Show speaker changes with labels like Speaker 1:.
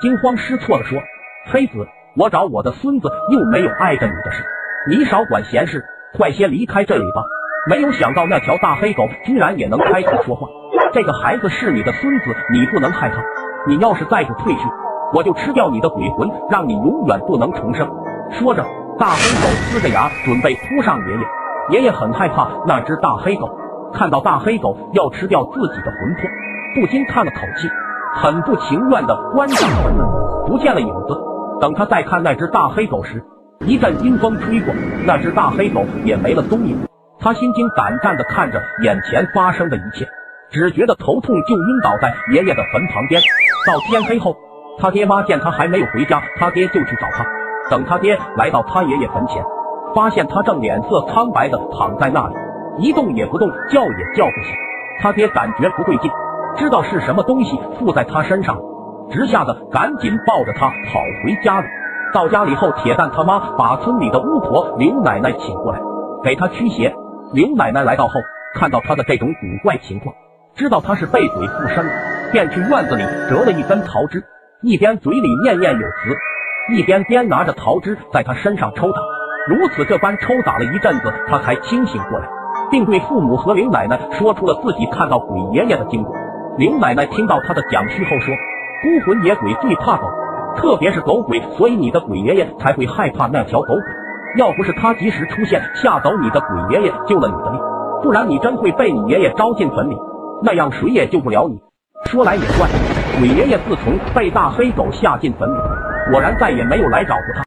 Speaker 1: 惊慌失措地说：“黑子，我找我的孙子又没有碍着你的事，你少管闲事，快些离开这里吧。”没有想到那条大黑狗居然也能开口说话。这个孩子是你的孙子，你不能害他。你要是再不退去，我就吃掉你的鬼魂，让你永远不能重生。说着，大黑狗呲着牙准备扑上爷爷。爷爷很害怕那只大黑狗，看到大黑狗要吃掉自己的魂魄，不禁叹了口气，很不情愿的关上了门，不见了影子。等他再看那只大黑狗时，一阵阴风吹过，那只大黑狗也没了踪影。他心惊胆战的看着眼前发生的一切，只觉得头痛，就晕倒在爷爷的坟旁边。到天黑后，他爹妈见他还没有回家，他爹就去找他。等他爹来到他爷爷坟前，发现他正脸色苍白的躺在那里，一动也不动，叫也叫不醒。他爹感觉不对劲，知道是什么东西附在他身上，直吓得赶紧抱着他跑回家里。到家里后，铁蛋他妈把村里的巫婆刘奶奶请过来，给他驱邪。刘奶奶来到后，看到他的这种古怪情况，知道他是被鬼附身了，便去院子里折了一根桃枝，一边嘴里念念有词，一边边拿着桃枝在他身上抽打。如此这般抽打了一阵子，他才清醒过来，并对父母和刘奶奶说出了自己看到鬼爷爷的经过。刘奶奶听到他的讲述后说：“孤魂野鬼最怕狗，特别是狗鬼，所以你的鬼爷爷才会害怕那条狗鬼。”要不是他及时出现吓走你的鬼爷爷，救了你的命，不然你真会被你爷爷招进坟里，那样谁也救不了你。说来也怪，鬼爷爷自从被大黑狗吓进坟里，果然再也没有来找过他。